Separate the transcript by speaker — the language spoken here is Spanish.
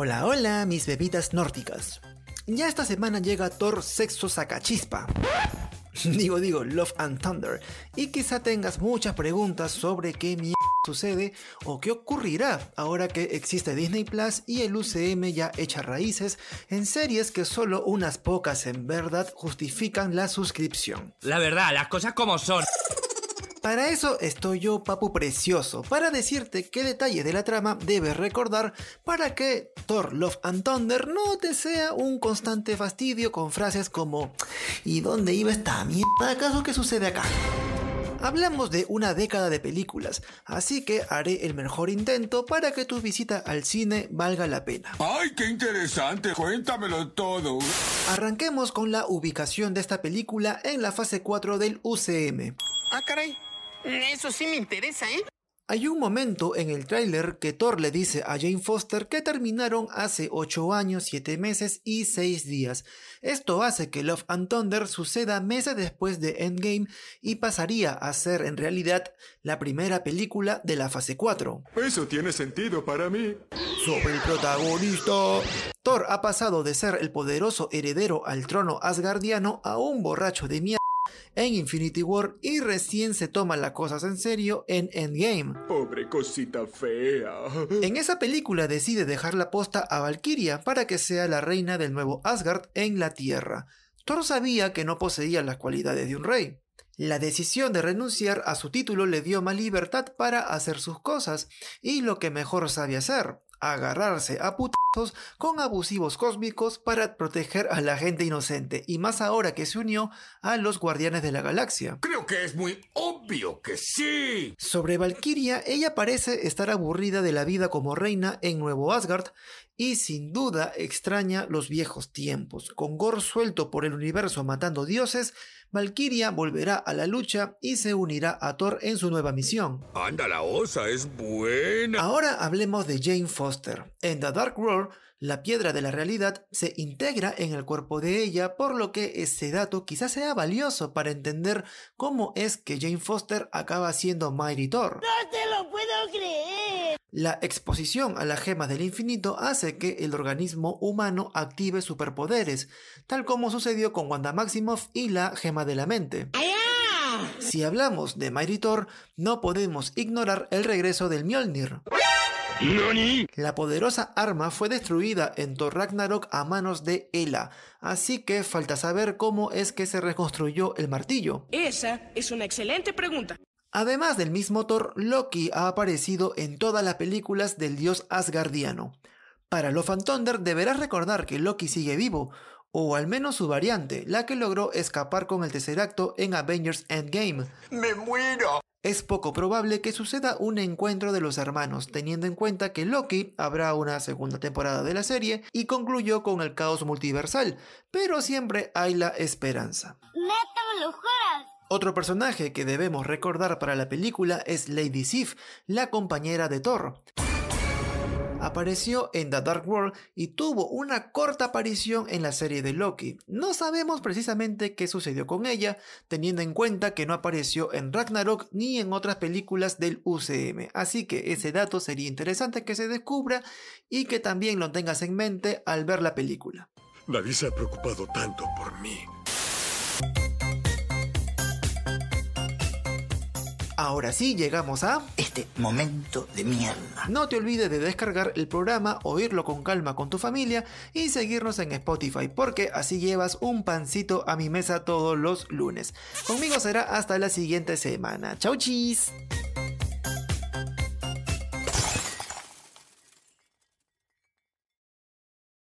Speaker 1: Hola, hola, mis bebidas nórdicas. Ya esta semana llega Thor Sexo Sacachispa. digo, digo, Love and Thunder. Y quizá tengas muchas preguntas sobre qué mierda sucede o qué ocurrirá ahora que existe Disney Plus y el UCM ya echa raíces en series que solo unas pocas en verdad justifican la suscripción.
Speaker 2: La verdad, las cosas como son.
Speaker 1: Para eso estoy yo, papu precioso, para decirte qué detalle de la trama debes recordar para que Thor Love and Thunder no te sea un constante fastidio con frases como ¿Y dónde iba esta mierda? ¿Acaso qué sucede acá? Hablamos de una década de películas, así que haré el mejor intento para que tu visita al cine valga la pena.
Speaker 3: ¡Ay, qué interesante! Cuéntamelo todo.
Speaker 1: Arranquemos con la ubicación de esta película en la fase 4 del UCM.
Speaker 4: Ah, caray. Eso sí me interesa, ¿eh?
Speaker 1: Hay un momento en el tráiler que Thor le dice a Jane Foster que terminaron hace 8 años, 7 meses y 6 días. Esto hace que Love and Thunder suceda meses después de Endgame y pasaría a ser en realidad la primera película de la fase 4.
Speaker 3: Eso tiene sentido para mí.
Speaker 1: Sobre el protagonista. Thor ha pasado de ser el poderoso heredero al trono asgardiano a un borracho de mierda en Infinity War y recién se toma las cosas en serio en Endgame.
Speaker 3: Pobre cosita fea.
Speaker 1: En esa película decide dejar la posta a Valkyria para que sea la reina del nuevo Asgard en la Tierra. Thor sabía que no poseía las cualidades de un rey. La decisión de renunciar a su título le dio más libertad para hacer sus cosas y lo que mejor sabe hacer, agarrarse a putazos con abusivos cósmicos para proteger a la gente inocente, y más ahora que se unió a los Guardianes de la Galaxia.
Speaker 3: Creo que es muy obvio que sí.
Speaker 1: Sobre Valkyria, ella parece estar aburrida de la vida como reina en Nuevo Asgard y sin duda extraña los viejos tiempos. Con Gore suelto por el universo matando dioses, Valkyria volverá a la lucha y se unirá a Thor en su nueva misión.
Speaker 3: Anda, la osa es buena.
Speaker 1: Ahora hablemos de Jane Foster. En The Dark World, la piedra de la realidad se integra en el cuerpo de ella, por lo que ese dato quizás sea valioso para entender cómo es que Jane Foster acaba siendo Mighty Thor.
Speaker 5: ¡No te lo puedo creer!
Speaker 1: La exposición a las gemas del infinito hace que el organismo humano active superpoderes, tal como sucedió con Wanda Maximoff y la gema de la mente. Si hablamos de Mighty Thor, no podemos ignorar el regreso del Mjolnir. La poderosa arma fue destruida en Thor Ragnarok a manos de Ela, así que falta saber cómo es que se reconstruyó el martillo.
Speaker 6: Esa es una excelente pregunta.
Speaker 1: Además del mismo Thor, Loki ha aparecido en todas las películas del dios asgardiano. Para Love and Thunder deberás recordar que Loki sigue vivo, o al menos su variante, la que logró escapar con el Tesseracto en Avengers Endgame.
Speaker 3: ¡Me muero!
Speaker 1: Es poco probable que suceda un encuentro de los hermanos, teniendo en cuenta que Loki habrá una segunda temporada de la serie y concluyó con el caos multiversal, pero siempre hay la esperanza.
Speaker 5: ¡Neta me lo juras!
Speaker 1: Otro personaje que debemos recordar para la película es Lady Sif, la compañera de Thor. Apareció en The Dark World y tuvo una corta aparición en la serie de Loki. No sabemos precisamente qué sucedió con ella, teniendo en cuenta que no apareció en Ragnarok ni en otras películas del UCM. Así que ese dato sería interesante que se descubra y que también lo tengas en mente al ver la película.
Speaker 3: Nadie se ha preocupado tanto por mí.
Speaker 1: Ahora sí, llegamos a...
Speaker 7: Este momento de mierda.
Speaker 1: No te olvides de descargar el programa, oírlo con calma con tu familia y seguirnos en Spotify, porque así llevas un pancito a mi mesa todos los lunes. Conmigo será hasta la siguiente semana. Chau chis.